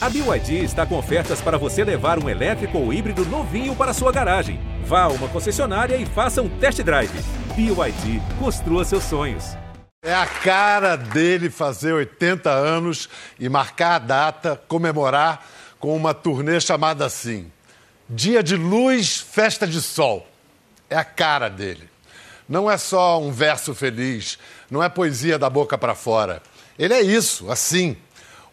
A BYD está com ofertas para você levar um elétrico ou híbrido novinho para sua garagem. Vá a uma concessionária e faça um test drive. BYD, construa seus sonhos. É a cara dele fazer 80 anos e marcar a data, comemorar com uma turnê chamada assim: Dia de Luz, Festa de Sol. É a cara dele. Não é só um verso feliz, não é poesia da boca para fora. Ele é isso, assim.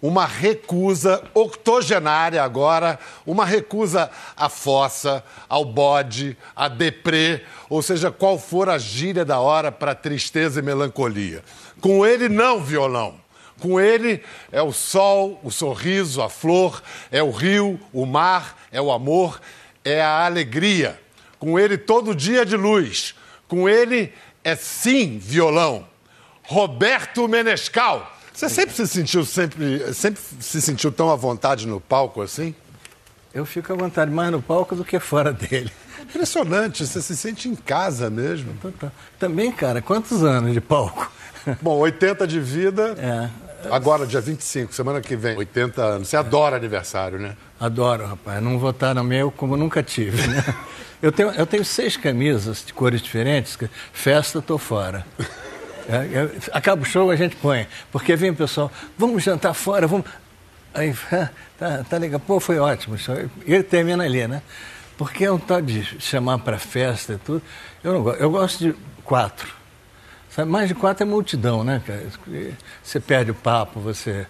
Uma recusa octogenária agora, uma recusa à fossa, ao bode, à deprê, ou seja, qual for a gíria da hora para tristeza e melancolia. Com ele, não violão. Com ele é o sol, o sorriso, a flor, é o rio, o mar, é o amor, é a alegria. Com ele todo dia de luz. Com ele é sim violão. Roberto Menescal. Você sempre se sentiu sempre, sempre se sentiu tão à vontade no palco assim? Eu fico à vontade mais no palco do que fora dele. Impressionante, você se sente em casa mesmo. Também, cara, quantos anos de palco? Bom, 80 de vida. É. Agora, dia 25, semana que vem, 80 anos. Você adora aniversário, né? Adoro, rapaz. Não no meu como nunca tive, né? Eu tenho, eu tenho seis camisas de cores diferentes. Festa, tô fora. É, é, acaba o show, a gente põe. Porque vem o pessoal, vamos jantar fora, vamos. Aí, tá, tá legal. Pô, foi ótimo. E ele termina ali, né? Porque é um tal de chamar para festa e tudo. Eu não gosto. Eu gosto de quatro. Sabe, mais de quatro é multidão, né, cara? Você perde o papo, você.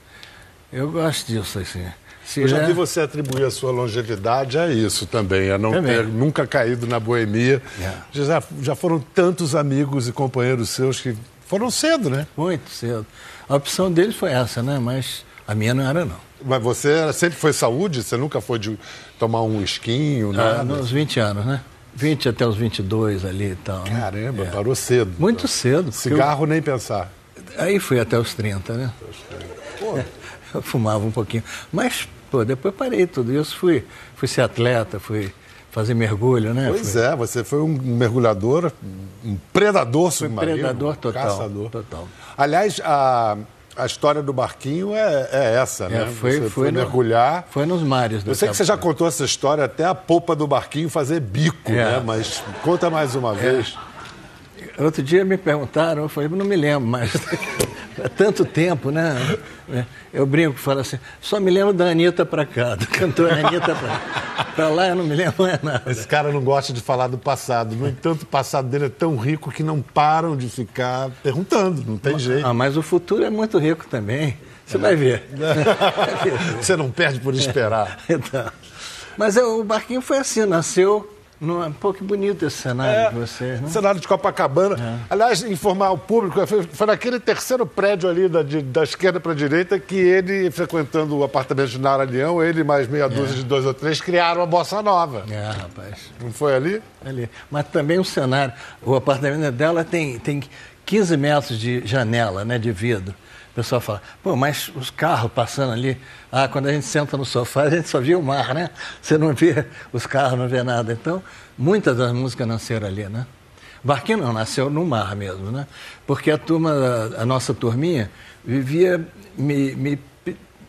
Eu gosto disso, assim. Se eu já é... vi você atribuir a sua longevidade a isso também, a não também. ter nunca caído na boemia. Yeah. É. Já, já foram tantos amigos e companheiros seus que foram cedo, né? Muito cedo. A opção deles foi essa, né? Mas a minha não era, não. Mas você sempre foi saúde? Você nunca foi de tomar um esquinho, nada? Ah, nos 20 anos, né? 20 até os 22 ali e tal. Né? Caramba, é. parou cedo. Muito então. cedo. Cigarro eu... nem pensar. Aí fui até os 30, né? Pô. Eu fumava um pouquinho. Mas, pô, depois parei tudo isso. Fui, fui ser atleta, fui fazer mergulho, né? Pois foi... é, você foi um mergulhador, um predador submarino. predador total. Caçador. Total. Aliás, a, a história do barquinho é, é essa, né? É, foi, você foi, no, mergulhar. Foi nos mares Eu sei que você já contou essa história até a popa do barquinho fazer bico, é. né? Mas conta mais uma é. vez. Outro dia me perguntaram, eu falei, não me lembro, mas há tanto tempo, né? Eu brinco, falo assim, só me lembro da Anitta pra cá, do cantor Anitta pra, pra lá, eu não me lembro mais nada. Esse cara não gosta de falar do passado. No entanto, o passado dele é tão rico que não param de ficar perguntando, não tem jeito. Ah, mas o futuro é muito rico também. Você é. vai ver. Você não perde por esperar. então. Mas o barquinho foi assim, nasceu não, é, pô, que bonito esse cenário é, de vocês, né? Cenário de Copacabana. É. Aliás, informar o público, foi, foi naquele terceiro prédio ali da, de, da esquerda para a direita que ele, frequentando o apartamento de Nara Leão, ele mais meia dúzia é. de dois ou três, criaram a Bossa Nova. É, rapaz. Não foi ali? Ali. Mas também o cenário, o apartamento dela tem, tem 15 metros de janela, né, de vidro. O pessoal fala, pô, mas os carros passando ali, ah, quando a gente senta no sofá, a gente só vê o mar, né? Você não vê os carros, não vê nada. Então, muitas das músicas nasceram ali, né? Barquinho não, nasceu no mar mesmo, né? Porque a turma, a nossa turminha, vivia me, me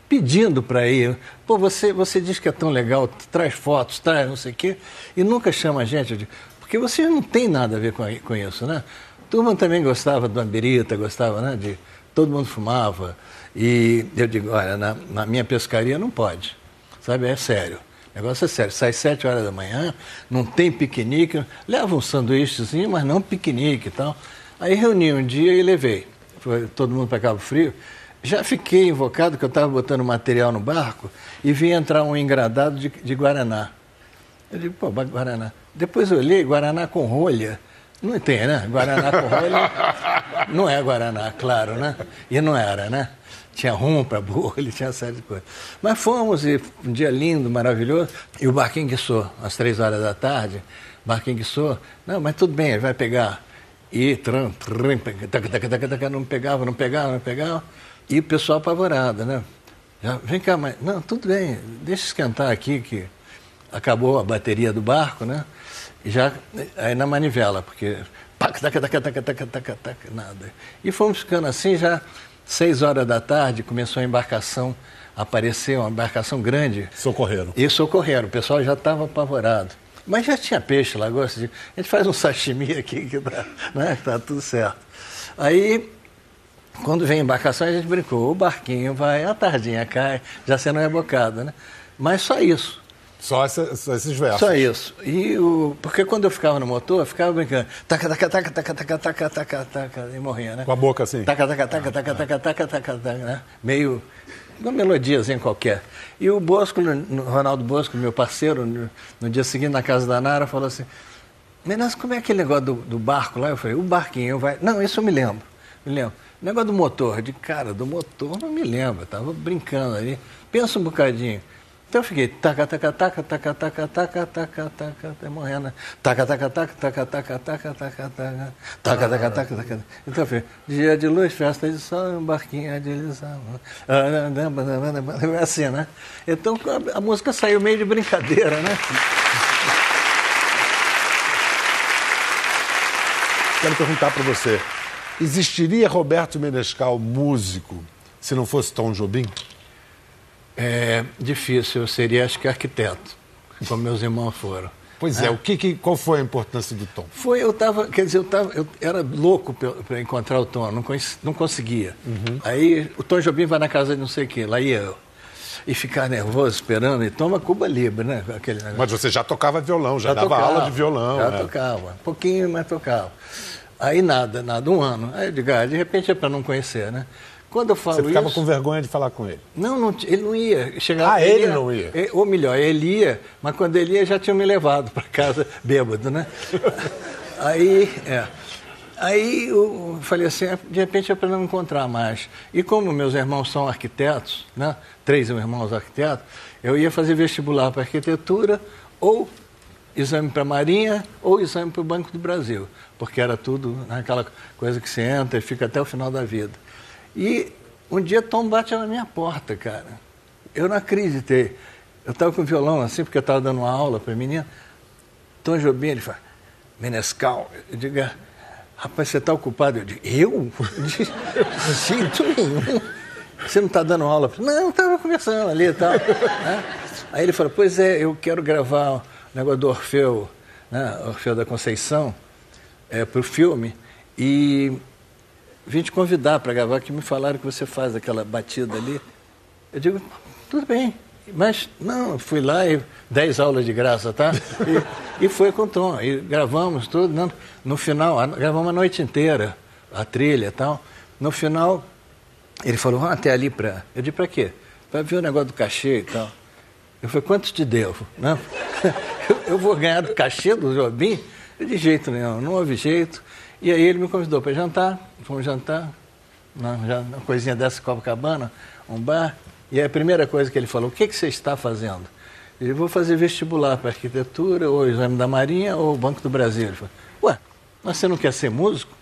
pedindo para ir. Pô, você, você diz que é tão legal, traz fotos, traz não sei o quê, e nunca chama a gente. Porque você não tem nada a ver com, com isso, né? A turma também gostava do Ambirita, gostava, né? De, todo mundo fumava. E eu digo, olha, na, na minha pescaria não pode. Sabe, é sério. O negócio é sério. Sai sete horas da manhã, não tem piquenique, leva um sanduíchezinho, mas não piquenique e tal. Aí reuni um dia e levei. Foi todo mundo para Cabo Frio. Já fiquei invocado que eu estava botando material no barco e vi entrar um engradado de, de Guaraná. Eu digo, pô, Guaraná. Depois eu olhei, Guaraná com rolha. Não tem, né? Guaraná com rolha não é Guaraná, claro, né? E não era, né? Tinha rum para bolha, tinha série de coisas. Mas fomos, e um dia lindo, maravilhoso, e o barquinho guiçou, às três horas da tarde, barquinho guiçou, não, mas tudo bem, ele vai pegar. E tram, tram, taca, não pegava, não pegava, não pegava. E o pessoal apavorado, né? Já, vem cá, mas. Não, tudo bem, deixa esquentar aqui que acabou a bateria do barco, né? Já aí na manivela, porque taca, taca, taca, taca, taca, taca, taca, nada. E fomos ficando assim já seis horas da tarde, começou a embarcação aparecer uma embarcação grande. Socorreram. E socorreram, o pessoal já estava apavorado. Mas já tinha peixe lá, gosta de. A gente faz um sashimi aqui que tá, né, tá tudo certo. Aí, quando vem a embarcação, a gente brincou, o barquinho vai, a tardinha cai, já sendo rebocado, né? Mas só isso. Só, essa, só esses versos. Só isso. E o, porque quando eu ficava no motor, eu ficava brincando. Taca, taca, taca, taca, taca, taca, taca, taca, e morria, né? Com a boca assim. Taca, taca, taca, taca, taca, taca, taca, taca, né? Meio uma melodiazinha qualquer. E o Bosco, Ronaldo Bosco, meu parceiro, no, dia seguinte na casa da Nara, falou assim: Menas, como é aquele negócio do, do, barco lá? Eu falei: o barquinho vai. Não, isso eu me lembro. Me lembro. O negócio do motor, de cara, do motor, não me lembro. Eu tava brincando ali. Pensa um bocadinho. Então eu fiquei taca, taca, taca, taca, taca, taca, taca, taca, até morrendo. Taca, taca, taca, taca, taca, taca, taca, taca, taca, taca, taca, taca. Então eu falei, dia de luz, festa de sol, um barquinho de ilusão. Assim, né? Então a música saiu meio de brincadeira, né? Quero perguntar para você, existiria Roberto Menescal músico se não fosse Tom Jobim? É difícil, eu seria acho que arquiteto, como meus irmãos foram. Pois é, é. o que, que, qual foi a importância do Tom? Foi, eu tava, quer dizer, eu, tava, eu era louco para encontrar o Tom, não, não conseguia. Uhum. Aí o Tom Jobim vai na casa de não sei o quê, lá ia eu. E ficar nervoso, esperando, e toma Cuba Libre, né? Aquele Mas você já tocava violão, já, já dava tocava, aula de violão. Já é. tocava, um pouquinho, mas tocava. Aí nada, nada, um ano. Aí eu digo, ah, de repente é para não conhecer, né? Quando eu falo Você ficava isso, com vergonha de falar com ele? Não, não ele não ia. Chegava, ah, ele, ele ia, não ia? ou melhor, ele ia, mas quando ele ia já tinha me levado para casa bêbado, né? Aí, é. Aí eu falei assim, de repente é para não encontrar mais. E como meus irmãos são arquitetos, né? três irmãos arquitetos, eu ia fazer vestibular para arquitetura ou exame para a Marinha ou exame para o Banco do Brasil, porque era tudo aquela coisa que você entra e fica até o final da vida. E um dia Tom bate na minha porta, cara. Eu não acreditei. Eu estava com o violão assim, porque eu estava dando uma aula para a menina. Tom Jobim, ele fala, Menescal. Eu digo, é, rapaz, você está ocupado? Eu digo, eu? De jeito nenhum. Você não está dando aula? Não, estava conversando ali e tal. Né? Aí ele falou, pois é, eu quero gravar o negócio do Orfeu, né? Orfeu da Conceição, é, para o filme. E vim te convidar para gravar, que me falaram que você faz aquela batida ali. Eu digo, tudo bem, mas não, fui lá e dez aulas de graça, tá? E, e foi com o Tom, e gravamos tudo. Não, no final, gravamos a noite inteira, a trilha e tal. No final, ele falou, vamos até ali para. Eu disse, para quê? Para ver o negócio do cachê e tal. Eu falei, quanto te devo? Né? Eu, eu vou ganhar do cachê do Jobim? De jeito nenhum, não houve jeito. E aí ele me convidou para jantar, fomos jantar, uma, uma coisinha dessa Copacabana, um bar. E a primeira coisa que ele falou, o que, que você está fazendo? Ele vou fazer vestibular para arquitetura, ou exame da Marinha, ou Banco do Brasil. Ele falou, ué, mas você não quer ser músico?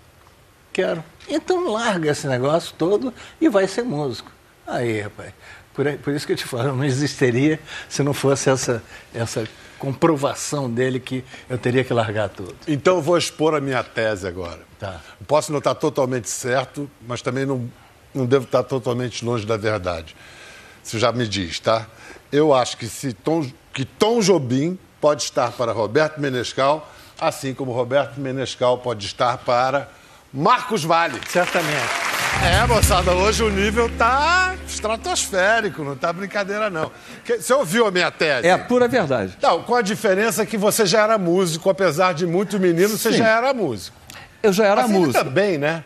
Quero. Então larga esse negócio todo e vai ser músico. Aí, rapaz, por, por isso que eu te falo, não existiria se não fosse essa, essa comprovação dele que eu teria que largar tudo. Então eu vou expor a minha tese agora. Tá. Posso não estar totalmente certo, mas também não, não devo estar totalmente longe da verdade. Você já me diz, tá? Eu acho que, se Tom, que Tom Jobim pode estar para Roberto Menescal, assim como Roberto Menescal pode estar para Marcos Vale. Certamente. É, moçada, hoje o nível tá estratosférico, não tá brincadeira, não. Você ouviu a minha tese? É a pura verdade. Não, com a diferença que você já era músico, apesar de muito menino, você Sim. já era músico. Eu já era músico. Também, né?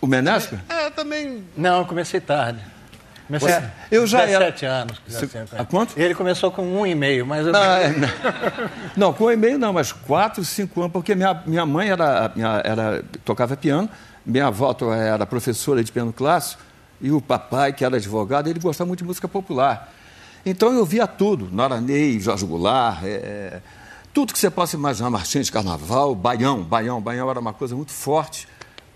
O Menesca? É, também. Não, eu comecei tarde. Comecei é, eu já 17 era... anos. A quanto? Ele começou com um e meio, mas eu... não, é, não. não, com um e meio não, mas quatro, cinco anos, porque minha, minha mãe era, minha, era, tocava piano minha avó era professora de piano clássico e o papai, que era advogado, ele gostava muito de música popular. Então eu via tudo, Nora Ney, Jorge Goulart, é, é, tudo que você possa imaginar, Martins de Carnaval, Baião, Baião, Baião era uma coisa muito forte.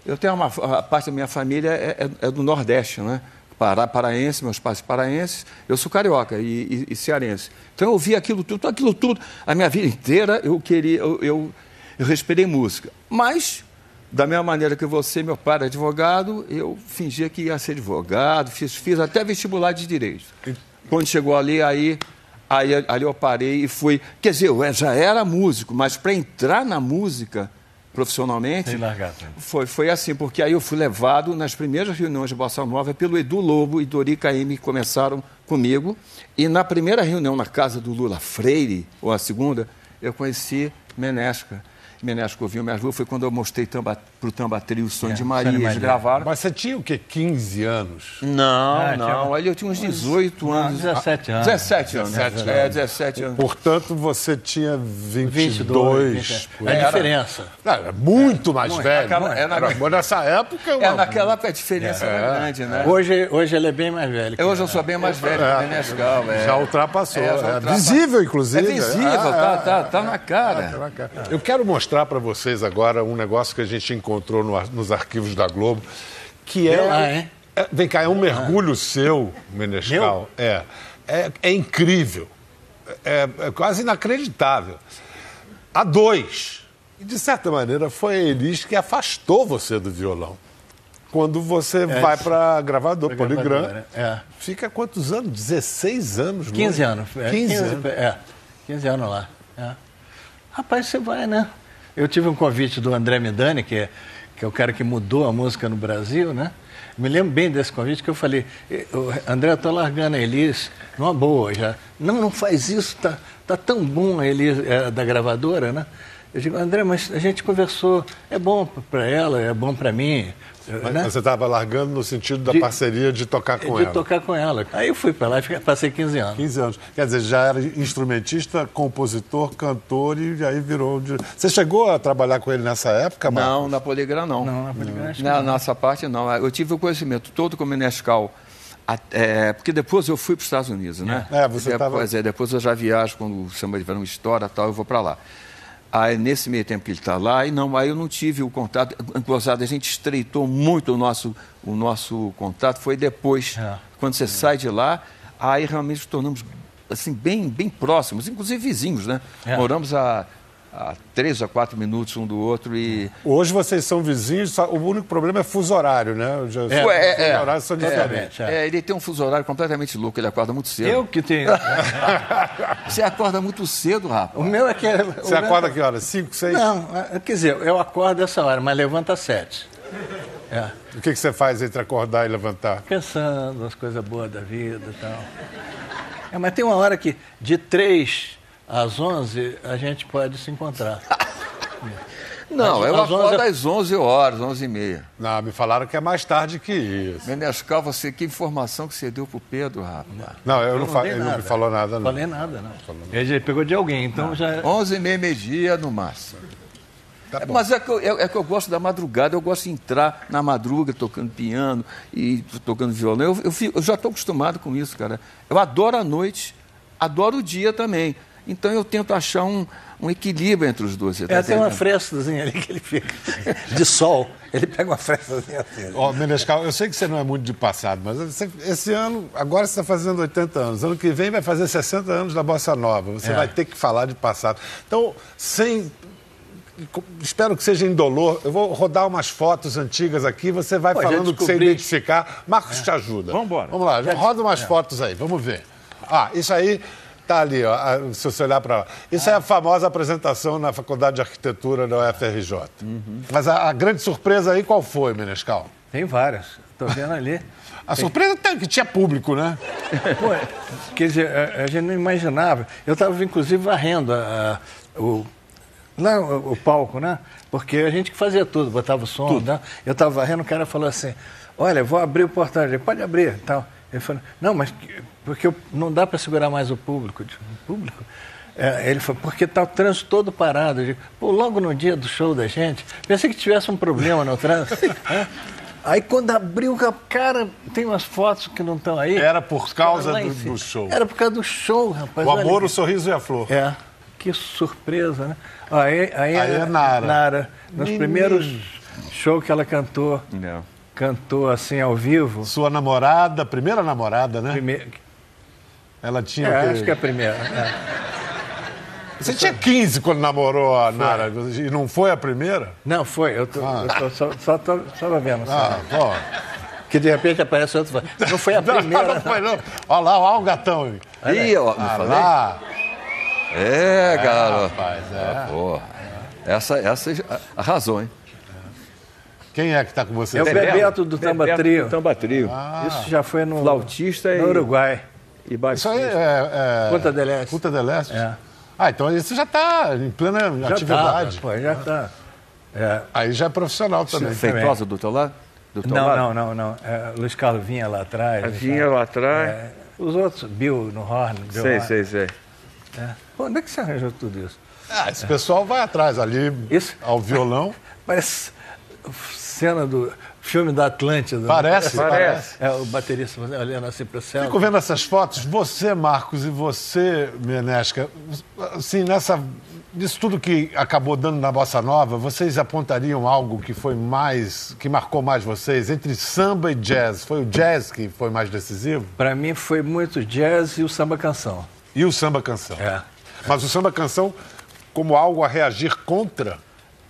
Eu tenho uma a parte da minha família é, é, é do Nordeste, né? Pará, paraense, meus pais paraenses, eu sou carioca e, e, e, cearense. Então eu via aquilo tudo, aquilo tudo. A minha vida inteira eu queria, eu, eu, eu respirei música. Mas Da mesma maneira que você, meu pai era advogado, eu fingia que ia ser advogado, fiz, fiz até vestibular de direito. Quando chegou ali, aí, aí ali eu parei e fui. Quer dizer, eu já era músico, mas para entrar na música profissionalmente. Largar? Foi, foi assim, porque aí eu fui levado nas primeiras reuniões de Bossa Nova pelo Edu Lobo e Dori Caymmi, que começaram comigo. E na primeira reunião na casa do Lula Freire, ou a segunda, eu conheci Menesca. Menesco ouviu me ajudou, foi quando eu mostrei tamba, pro Tamba Trio o Sonho É, de Maria, eles gravaram. Mas você tinha o quê? 15 anos? Não, Ah, não, tinha- ali eu tinha uns 18 Não, anos. 17 anos. 17 anos. 17 É, anos. 17 anos. Portanto, você tinha 22. 22. por É a diferença. Não, era muito mais velho. Naquela- é, na- Era- mas nessa época... É, uma- naquela época a diferença era grande, né? Hoje, hoje ele é bem mais velho. que Hoje eu sou bem mais velho que o Menescal. É. Já ultrapassou. É, já É, ultrapassou. visível, inclusive. É visível, É, tá, é, tá, tá na cara. Eu quero mostrar para vocês agora um negócio que a gente encontrou no nos arquivos da Globo, que é. Ah, é? é- vem cá, é um mergulho seu, Menescal. É, é. É incrível. É, é quase inacreditável. A dois. E, de certa maneira, foi a Elis que afastou você do violão. Quando você vai para gravador, Pra Poligram. é. Fica quantos anos? 16 anos? 15 longe? anos. É, 15 anos. É, 15 anos lá. é. Rapaz, você vai, né? Eu tive um convite do André Midani, que é, que é o cara que mudou a música no Brasil, né? Me lembro bem desse convite que eu falei, "Eh, ô, André, eu tô largando a Elis numa boa já. Não, não faz isso, tá, tá tão bom a Elis é, da gravadora, né? Eu digo, André, mas a gente conversou, é bom para ela, é bom para mim. Mas né? Você estava largando no sentido da De- parceria de tocar com de ela. tocar com ela. Aí eu fui para lá e passei 15 anos. 15 anos. Quer dizer, já era instrumentista, compositor, cantor e aí virou. de- Você chegou a trabalhar com ele nessa época, Marcos? Não, na Poligram não. Não, na Poligram acho que Na não. nossa parte não. Eu tive o conhecimento todo com o Menescal. a- é, porque depois eu fui para os Estados Unidos, né? É, você tava- depois, é, depois eu já viajo quando o samba de verão estoura tal, eu vou para lá. Aí, nesse meio tempo que ele está lá, e não, aí eu não tive o contato. Inclusive, a gente estreitou muito o nosso, o nosso contato, foi depois, É. quando você sai de lá, aí realmente nos tornamos assim, bem, bem próximos, inclusive vizinhos, né? É. Moramos a, a três a quatro minutos um do outro e. Hoje vocês são vizinhos, só- o único problema é fuso horário, né? Já, É, os é, é. horários são diferentes. Exatamente. É, ele tem um fuso horário completamente louco, ele acorda muito cedo. Eu que tenho. Você acorda muito cedo, rapaz. O meu é que. é- Você o meu- acorda que horas? 5, 6? Não, é- quer dizer, eu acordo essa hora, mas levanto às sete. É. O que, que você faz entre acordar e levantar? Pensando nas coisas boas da vida e tal. É, mas tem uma hora que de três às onze a gente pode se encontrar. Não, Às- eu às onze acordo é- às 11 horas, 11 e meia. Não, me falaram que é mais tarde que isso. Menescal, você, que informação que você deu pro Pedro, rapaz. Não, eu não, fa- dei ele não me falou nada, não. Falei nada, não. Ele pegou de alguém, então já. 11 e meia, meio-dia no máximo. Tá É, bom. Mas é que, eu, é, é que eu gosto da madrugada, eu gosto de entrar na madruga tocando piano e tocando violão. Eu, eu, fico- eu já estou acostumado com isso, cara. Eu adoro a noite, adoro o dia também. Então eu tento achar um, um equilíbrio entre os dois. tá É, tem uma frestazinha ali que ele fica. De sol. Ele pega uma frestazinha assim. Ó, Menescal, eu sei que você não é muito de passado, mas você- esse ano, agora você está fazendo 80 anos. Ano que vem vai fazer 60 anos da Bossa Nova. Você É. vai ter que falar de passado. Então, sem. Espero que seja indolor. Eu vou rodar umas fotos antigas aqui, você vai Pô, já falando o que você identificar. Marcos te ajuda. Vamos embora. Vamos lá, roda umas fotos aí, vamos ver. Ah, isso aí tá ali, ó, ah, se você olhar para lá. Isso é a famosa apresentação na Faculdade de Arquitetura da UFRJ. Mas a, a grande surpresa aí qual foi, Menescal? Tem várias. Estou vendo ali. A surpresa é que tinha público, né? Pô, quer dizer, a, a gente não imaginava. Eu estava, inclusive, varrendo a- o, lá o, o palco, né? Porque a gente que fazia tudo, botava o som. Né? Eu estava varrendo, o cara falou assim: Olha, vou abrir o portão. Ele pode abrir. Tal. Ele falou: Não, mas porque não dá para segurar mais o público. Digo, o público? É, ele falou, porque está o trânsito todo parado. Eu digo, Pô, logo no dia do show da gente, pensei que tivesse um problema no trânsito. Aí quando abriu, cara, tem umas fotos que não estão aí. Era por causa do- do show. Era por causa do show, rapaz. O amor, o sorriso e a flor. É, que surpresa, né? Aí, aí, Aí é Nara. Nara, nos Menino. primeiros shows que ela cantou, Não. cantou assim ao vivo. Sua namorada, primeira namorada, né? Primeiro, Ela tinha é, acho que é a primeira. é. Você tinha 15 quando namorou a Nara e não foi a primeira? Não, foi. Eu, tô, eu tô, só, só tô, só vendo. Ah, pô. Que de repente aparece outro. e fala, Não foi a primeira. Não, não foi não. Olha lá, olha o gatão. aí. Ih, ó, não Ah, falei? lá. É, garoto. Rapaz, é. Porra. Essa, essa é a razão, hein? Quem é que tá com você? É o Bebeto do Tamba Bebeto Trio. do Tamba Trio. Isso já foi no, Flautista no e, Uruguai. E Isso baixista. aí é... é... Punta del Este. Punta del Este? É. Ah, então isso já está em plena Já atividade. Tá, pô, já tá. É, Aí já é profissional também. Feitosa do teu lado? Do teu não, lado? não, não, não. É, Luiz Carlos vinha lá atrás. Vinha lá atrás. É, os outros, Bill no Horn. Bill Sei, Horn. sei, sei. É. Onde é que você arranjou tudo isso? Ah, esse pessoal vai atrás ali Isso? ao violão. Parece cena do filme da Atlântida. né? Parece, Parece. É, o baterista olhando assim pro céu. Fico vendo essas fotos, você, Marcos, e você, Menesca, assim, nessa, nisso tudo que acabou dando na Bossa Nova, vocês apontariam algo que foi mais, que marcou mais vocês? Entre samba e jazz, foi o jazz que foi mais decisivo? Para mim foi muito jazz e o samba canção. E o samba canção? É. Mas o samba canção como algo a reagir contra?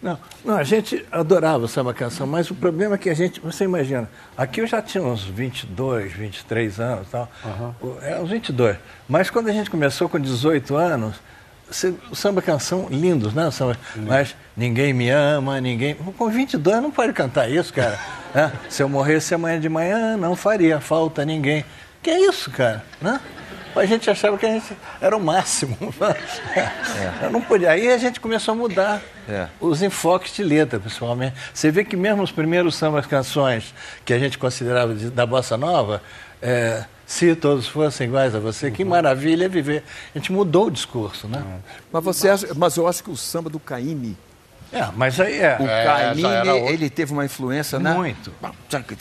Não, não, a gente adorava o samba canção, mas o problema é que a gente, você imagina, aqui eu já tinha uns 22, 23 anos, tal, o- é, uns 22, mas quando a gente começou com 18 anos, samba canção, lindos, né? Samba, mas ninguém me ama, ninguém. Com 22 não pode cantar isso, cara. né? Se eu morresse amanhã de manhã, não faria falta ninguém. Que é isso, cara? Né? A gente achava que a gente era o máximo. Eu não podia. Aí a gente começou a mudar É. os enfoques de letra, principalmente. Você vê que mesmo os primeiros sambas canções que a gente considerava de- da bossa nova, é, se todos fossem iguais a você, que maravilha é viver. A gente mudou o discurso, né? Mas, você acha, mas eu acho que o samba do Caíme, É, mas aí é. o É, ele teve uma influência, né? Muito.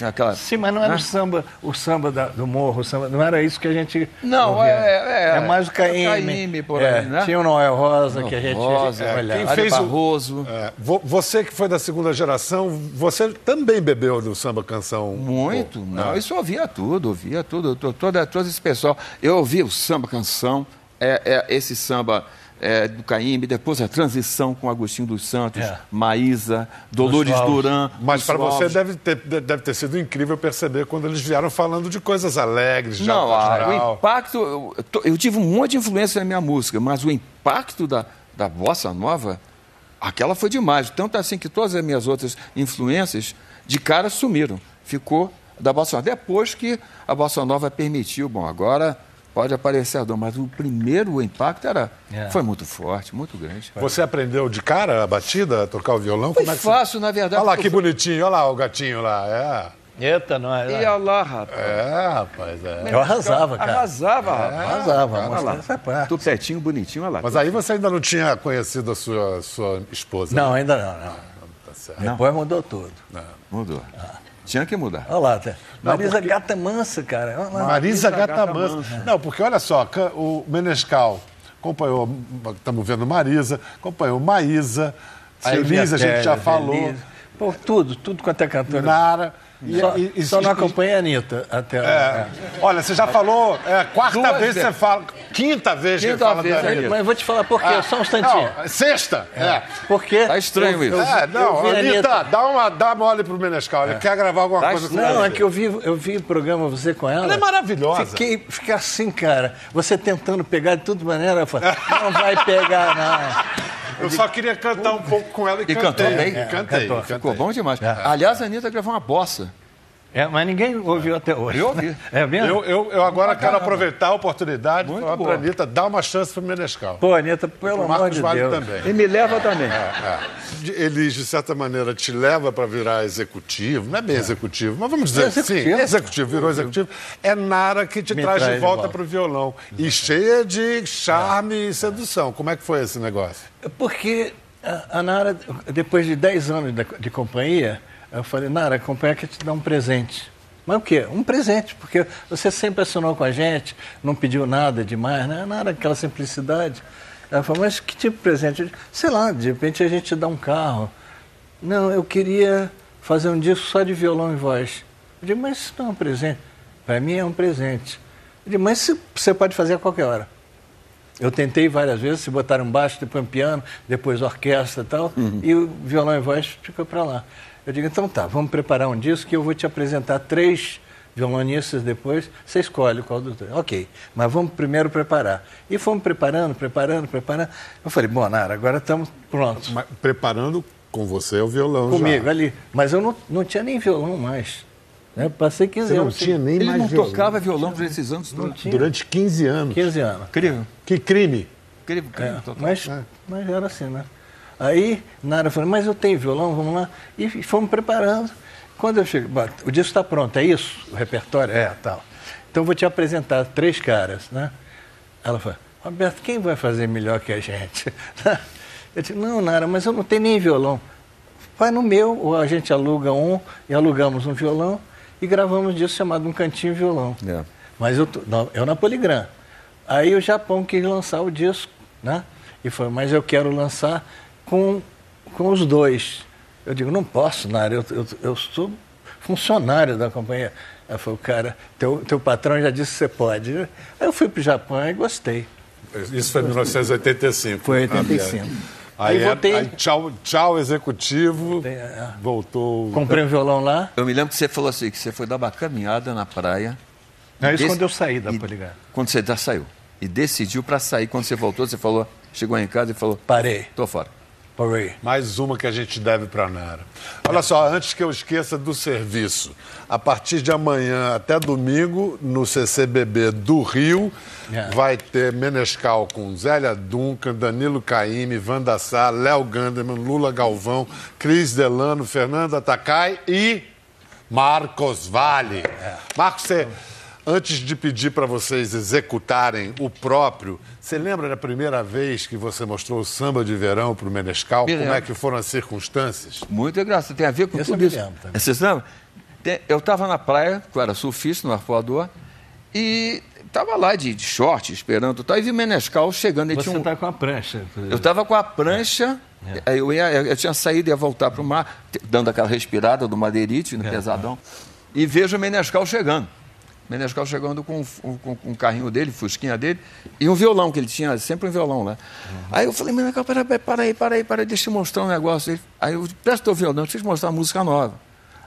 Aquela... Sim, mas não era o samba, o samba da- do morro, o samba, não era isso que a gente. Não, ouvia. é- é- mais o Caíme. Caíme, por É, aí, né? Tinha o Noel Rosa, que a gente Rosa, olhava. quem Ari fez o- Barroso. É, vo- você que foi da segunda geração, você também bebeu do samba canção? Muito, Pô, não, é. isso eu ouvia tudo, ouvia tudo, to- toda, todo esse pessoal. Eu ouvia o samba canção, é, é, esse samba é, do Caíme, depois a transição com Agostinho dos Santos, É. Maísa, Dolores. Duran. Mas para você deve ter, de- deve ter sido incrível perceber quando eles vieram falando de coisas alegres, de Não, a- o impacto. Eu, eu tive um monte de influência na minha música, mas o impacto da, da bossa nova, aquela foi demais. Tanto assim que todas as minhas outras influências de cara sumiram. Ficou da bossa nova. Depois que a bossa nova permitiu, bom, agora pode aparecer a dor, mas o primeiro impacto era, É. foi muito forte, muito grande. Você aprendeu de cara a batida, a tocar o violão? Foi Como é que fácil, na verdade. Olha lá que eu bonitinho, olha lá o gatinho lá. Eita, nós. fui- Ia lá, rapaz. É, é rapaz, é. Eu arrasava, cara. Arrasava, rapaz. Arrasava, Olha mostrei lá. essa parte. Tupetinho, bonitinho, olha lá. Mas aí você ainda não tinha conhecido a sua, sua esposa. Não, né? ainda não, não. Tá certo. Depois mudou tudo. Mudou. Tinha que mudar. Olha lá, Marisa Gata Mansa, cara. Lá. Marisa Gata Gata Mansa. Não, porque olha só, o Menescal acompanhou, estamos vendo Marisa, acompanhou Maísa, a Elisa a gente já falou, Elisa. Pô, tudo, tudo quanto é cantora. Nara. E, Só, e- e- só não acompanha a Anitta até. É. Olha, você já falou, é, quarta Duas vez vezes. você fala, quinta vez que Quinta fala vez, da Anitta. Mas eu vou te falar por quê, só um instantinho. Não, sexta, é. Porque. Tá estranho eu, isso. Eu, É, não, Anitta, Anitta- dá, uma, dá mole pro Menescal, ele quer gravar alguma Tá coisa com Não, é que eu vi, eu vi o programa você com ela. Ela é maravilhosa. Fiquei, fiquei assim, cara. Você tentando pegar de toda maneira. Eu falei, não vai pegar, não. Eu só queria cantar um pouco com ela e, E cantei. cantou bem? É, cantei, Cantou. cantei. Ficou bom demais. É. Aliás, a Anitta gravou uma bossa. É, mas ninguém ouviu até hoje. Eu ouvi. É mesmo? Eu, eu, eu agora quero aproveitar a oportunidade Muito falar para a Anitta dar uma chance para o Menescal. Pô, Anitta, pelo amor de Vale Deus. também. E me leva também. É. De- Eles, de certa maneira, te leva para virar executivo. Não é bem executivo, mas vamos dizer É executivo. virou executivo. É Nara que te traz, traz de volta para o violão. E cheia de charme e sedução. Como é que foi esse negócio? Porque a, a Nara, depois de 10 anos de, de companhia, eu falei, Nara, a companhia quer te dar um presente. Mas o quê? Um presente, porque você sempre assinou com a gente, não pediu nada demais, né? Nara, aquela simplicidade. Ela falou, mas que tipo de presente? Sei lá, de repente a gente te dá um carro. Não, eu queria fazer um disco só de violão e voz. Eu digo, mas isso não é um presente. Para mim é um presente. Eu digo, mas você pode fazer a qualquer hora. Eu tentei várias vezes, se botaram baixo, depois um piano, depois orquestra e tal, e o violão e voz ficou para lá. Eu digo, então tá, vamos preparar um disco que eu vou te apresentar três violonistas depois, você escolhe qual dos dois. Ok, mas vamos primeiro preparar. E fomos preparando, preparando, preparando. Eu falei, bom, Nara, agora estamos prontos. Mas preparando com você o violão Comigo, já. ali. Mas eu não, não tinha nem violão mais. né? Passei 15 Você não anos. sem- tinha nem Ele mais não violão. tocava violão por esses anos tinha. Durante 15 anos. 15 anos. Incrível. Que crime. Incrível, É, incrível. total. mas, mas era assim, né? Aí, Nara falou, mas eu tenho violão, vamos lá. E fomos preparando. Quando eu chego, "Bom, o disco está pronto, é isso? O repertório? É, tal. Então vou te apresentar três caras, né? Ela falou, Roberto, quem vai fazer melhor que a gente? Eu disse, não, Nara, mas eu não tenho nem violão. Vai no meu, ou a gente aluga um, e alugamos um violão, e gravamos um disco chamado Um Cantinho Violão. É. Mas eu, não, eu na Poligram. Aí o Japão quis lançar o disco, né? E foi, mas eu quero lançar com, com os dois. Eu digo, não posso, Nara, eu, eu, eu sou funcionário da companhia. Ela falou, cara, teu, teu patrão já disse que você pode. Aí eu fui para o Japão e gostei. Isso foi em 1985. Foi na 85. viagem. Aí Aí, é- voltei- aí tchau, tchau, executivo. Tem, é. Voltou. Comprei um violão lá. Eu me lembro que você falou assim, que você foi dar uma caminhada na praia. É isso Desse- quando eu saí da e- Poligram. Quando você já saiu. E decidiu para sair. Quando você voltou, você falou, chegou em casa e falou, Parei. tô fora. Parei. Mais uma que a gente deve para Nara. Olha só, antes que eu esqueça do serviço, a partir de amanhã até domingo, no CCBB do Rio, É. vai ter Menescal com Zélia Duncan, Danilo Caime, Wanda Sá, Léo Ganderman, Lula Galvão, Cris Delano, Fernanda Takai e Marcos Vale. Marcos, você, antes de pedir para vocês executarem o próprio, você lembra da primeira vez que você mostrou o samba de verão para o Menescal? Me Como é que foram as circunstâncias? Muito engraçado. Tem a ver com Esse eu tudo isso. Você? Tem- Eu estava na praia, eu era surfista no arpoador, e estava lá de, de short, esperando e tal, e vi o Menescal chegando. Ele Você tinha um- está com a prancha. Eu estava com a prancha, É. aí eu, ia, eu tinha saído e ia voltar para o mar, dando aquela respirada do madeirite, É. no pesadão, e vejo o Menescal chegando. O Menescal chegando com, o- com, com o carrinho dele, fusquinha dele, e um violão, que ele tinha sempre um violão lá. Uhum. Aí eu falei, Menescal, para, para, aí, para aí, para aí, deixa eu mostrar um negócio. Ele, aí eu presta o violão, deixa eu te mostrar uma música nova.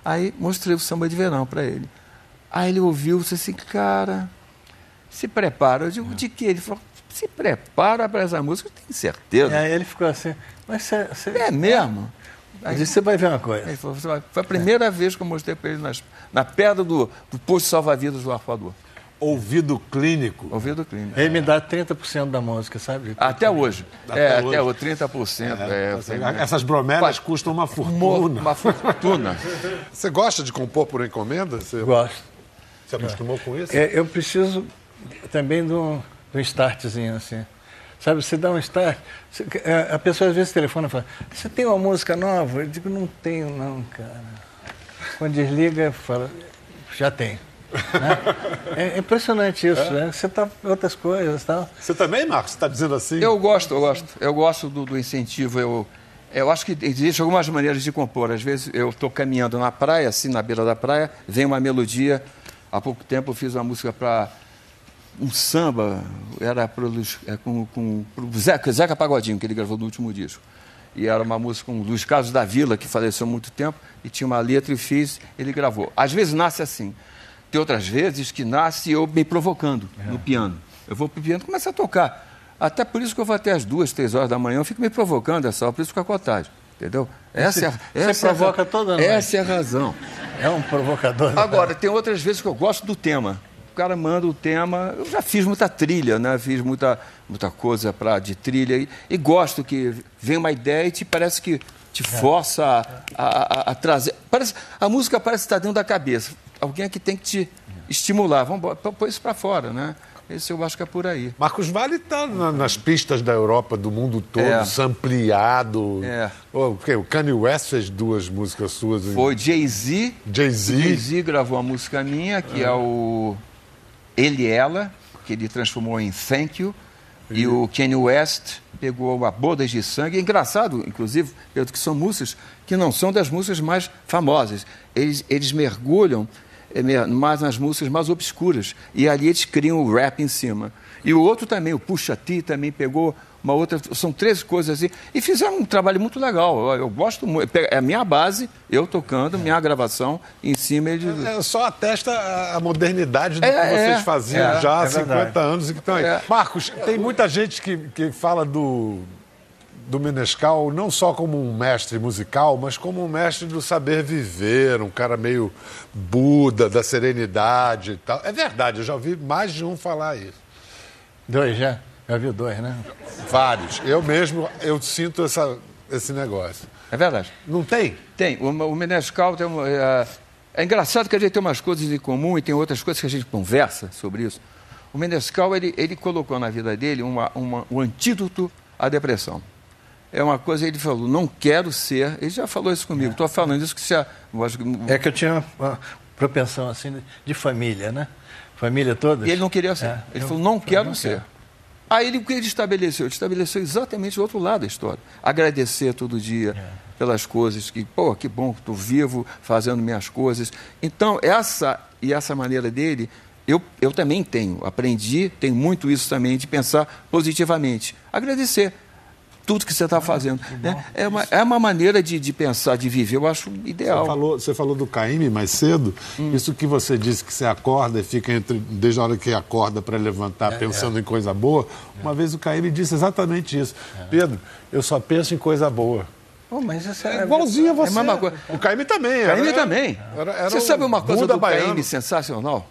Aí mostrei o samba de verão para ele. Aí ele ouviu, disse assim, cara, se prepara. Eu digo, de que? Ele falou, se prepara para essa música, eu tenho certeza. Aí ele ficou assim, mas você... É mesmo? Eu disse, você vai ver uma coisa. Aí falou, foi a primeira vez que eu mostrei para ele nas- na pedra do, do posto salva-vidas do arpoador. Ouvido clínico. Ouvido clínico. Ele me dá 30% da música, sabe? Até hoje. Até é, hoje. até o 30%. É, eu falei, Essas bromélias custam uma fortuna. Uma fortuna. Você gosta de compor por encomenda? Você, Gosto. você acostumou com isso? É, eu preciso também de um, de um startzinho, assim. Sabe, você dá um start, você- é, a pessoa às vezes telefona e fala, você tem uma música nova? Eu digo, não tenho não, cara. Quando desliga, fala, já tem. Né? É impressionante isso, né? Você está outras coisas tal. Você também, Marcos? Está dizendo assim? Eu gosto, eu gosto. Eu gosto do, do incentivo. Eu, eu acho que existem algumas maneiras de compor. Às vezes eu estou caminhando na praia, assim, na beira da praia, vem uma melodia. Há pouco tempo eu fiz uma música para um samba, era pro, é, com, com pro Zeca, Zeca Pagodinho, que ele gravou no último disco. E era uma música com o Luiz Carlos da Vila, que faleceu há muito tempo, e tinha uma letra e fiz, ele gravou. Às vezes nasce assim. Tem outras vezes que nasce eu me provocando no piano. Eu vou pro piano e começo a tocar. Até por isso que eu vou até as duas, três horas da manhã, eu fico me provocando essa hora, por isso fica com a tarde. Entendeu? Essa é, a- você essa é a- provoca toda noite. Essa é a razão. É um provocador. Agora, tem outras vezes que eu gosto do tema. O cara manda o tema. Eu já fiz muita trilha, né? Fiz muita, muita coisa pra, de trilha. E, e gosto que vem uma ideia e te parece que te força a, a- a- a trazer. Parece, a música parece estar dentro da cabeça. Alguém que tem que te estimular. Vamos embora, pôr isso para fora, né? Esse eu acho que é por aí. Marcos Vale está nas pistas da Europa, do mundo todo, É. sampleado. É. O? O Kanye West fez duas músicas suas. Foi Jay-Z. Jay-Z. Jay-Z gravou uma música minha, que é o Ele e Ela, que ele transformou em Thank You. E o Kanye West pegou a Bodas de Sangue. Engraçado, inclusive, Pedro, que são músicas que não são das músicas mais famosas. Eles, eles mergulham me- mais nas músicas mais obscuras. E ali eles criam o rap em cima. E o outro também, o Puxa T, também pegou uma outra. São três coisas assim. E fizeram um trabalho muito legal. Eu, eu gosto muito. É a minha base, eu tocando, minha gravação em cima. Eles... É, só atesta a- modernidade do É, que vocês é. faziam É, já há é 50 verdade. anos e que estão aí. É. Marcos, tem muita gente que, que fala do, do Menescal não só como um mestre musical, mas como um mestre do saber viver, um cara meio Buda, da serenidade e tal. É verdade, eu já ouvi mais de um falar isso. Dois já? Já viu dois, né? Vários. Eu mesmo, eu sinto essa, esse negócio. É verdade. Não tem? Tem. O, o Menescal tem uma, é, é engraçado que a gente tem umas coisas em comum e tem outras coisas que a gente conversa sobre isso. O Menescal, ele, ele colocou na vida dele uma, uma, um antídoto à depressão. É uma coisa, ele falou, não quero ser... Ele já falou isso comigo. Estou falando isso que você... que- É que eu tinha uma, propensão assim de- família, né? Família toda. E ele não queria ser. É, ele eu- falou, não quero não ser. quero. Aí ele, o que ele estabeleceu? Ele estabeleceu exatamente o outro lado da história. Agradecer todo dia É. pelas coisas, que, pô, que bom que estou vivo, fazendo minhas coisas. Então, essa e essa maneira dele, eu, eu também tenho. Aprendi, tenho muito isso também, de pensar positivamente. Agradecer tudo que você Ah, está fazendo. né? É, uma, é uma maneira de, de pensar, de viver, eu acho ideal. Você falou, você falou do Caíme mais cedo. Isso que você disse que você acorda e fica entre, desde a hora que acorda para levantar pensando em coisa boa. Uma vez o Caíme disse exatamente isso. Pedro, eu só penso em coisa boa. Pô, mas isso É é, igualzinho a você. É a mesma coisa. O Caíme também. Caíme era- também. era- era Você sabe uma coisa Buda do baiano. Caíme sensacional?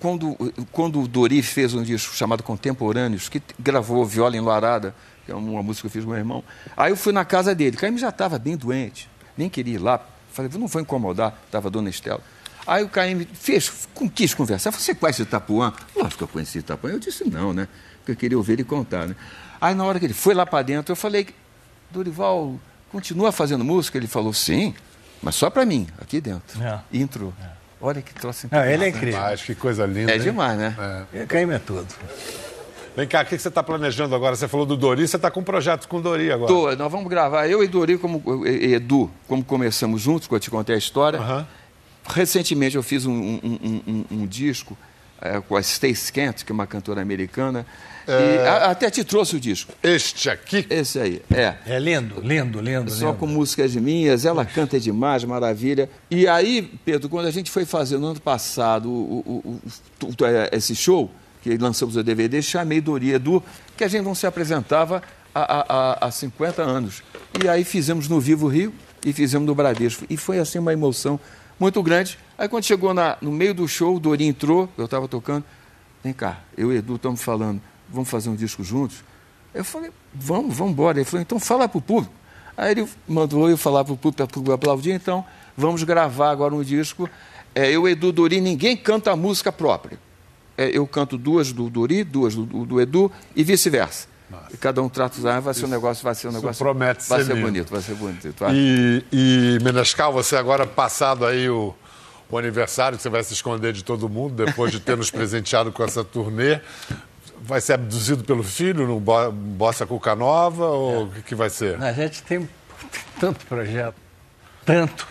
Quando, quando o Dori fez um disco chamado Contemporâneos, que gravou Viola Enluarada, que é uma música que eu fiz com meu irmão, aí eu fui na casa dele. Caíme já estava bem doente, nem queria ir lá. Falei, não vou incomodar, estava a dona Estela. Aí o Caíme fez, quis conversar. Você conhece Itapuã? Lógico que eu conheci Itapuã. Eu disse não, né? Porque eu queria ouvir ele contar, né? Aí na hora que ele foi lá para dentro, eu falei, Dorival, continua fazendo música? Ele falou, sim, mas só para mim, aqui dentro. É. E entrou. Olha que troço Não, ele é incrível. Mas que coisa linda. É hein? demais, né? É. Caíme é tudo. Vem cá, o que você está planejando agora? Você falou do Dori, você está com um projeto com o Dori agora. Tô, nós vamos gravar, eu e Dori, como, e Edu, como começamos juntos, que eu te contei a história. Aham. Recentemente eu fiz um, um- um- um- um disco eh, com a Stace Kent, que é uma cantora americana, É. e a- até te trouxe o disco. Este aqui. Esse aí, é. É lindo, lindo, lindo. Só lindo. com músicas minhas, ela canta demais, maravilha. E aí, Pedro, quando a gente foi fazer no ano passado o- o- o- é, esse show, que lançamos o DVD, chamei Dori Edu, que a gente não se apresentava há, há- há- há 50 anos. E aí fizemos no Vivo Rio e fizemos no Bradesco. E foi assim uma emoção muito grande. Aí quando chegou na- no meio do show, o Dori entrou, eu estava tocando. Vem cá, eu e Edu estamos falando, vamos fazer um disco juntos? Eu falei, vamos, vamos embora. Ele falou, então fala para o público. Aí ele mandou eu falar para o público, para o público aplaudir, então vamos gravar agora um disco. É, eu, Edu, Dori, ninguém canta a música própria. É, eu canto duas do Dori, duas do, do Edu e vice-versa. E cada um trata os ah, vai ser um negócio, vai ser um isso negócio. promete vai ser ser bonito, vai ser bonito. vai. E, e Menescal, você agora passado aí o, o aniversário, que você vai se esconder de todo mundo, depois de ter nos presenteado com essa turnê, vai ser abduzido pelo filho no Bo- Bossa Cuca Nova ou o que, que vai ser? A gente tem tanto projeto, tanto,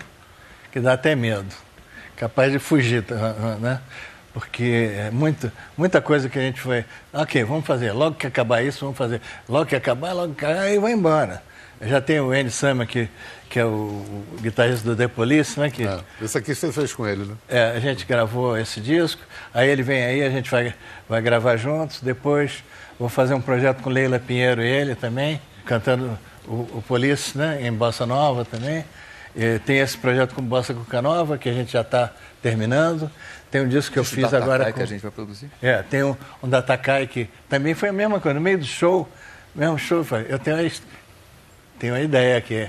que dá até medo. Capaz de fugir, tá, né? Porque é muito, muita coisa que a gente foi. Ok, vamos fazer. Logo que acabar isso, vamos fazer. Logo que acabar, logo que acabar, aí vai embora. Eu já tenho o Andy Sama, que, que é o, guitarrista do The Police, né? Que, É, esse aqui você fez com ele, né? é, a gente gravou esse disco, aí ele vem aí, a gente vai, vai gravar juntos. Depois vou fazer um projeto com Leila Pinheiro e ele também, cantando o, o Police, né, em Bossa Nova também. E tem esse projeto com Bossa Cuca Nova, que a gente já está terminando. Tem um disco que eu fiz da agora Takai com... que a gente vai produzir. É, tem um, um da Takai que também foi a mesma coisa. No meio do show, mesmo show, eu falei, eu tenho uma, tenho uma ideia aqui.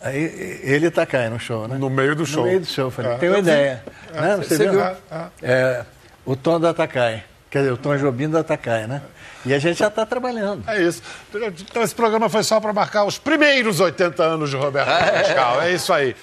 Aí ele e Takai no show, né? No meio do show. No meio do show, eu falei, É, tem uma vi. ideia. Né? Você, Você viu? viu? É, é. É, o tom da Takai. Quer dizer, o tom Jobim da Takai, né? E a gente já está trabalhando. É isso. Então esse programa foi só para marcar os primeiros 80 anos de Roberto Menescal. É isso aí.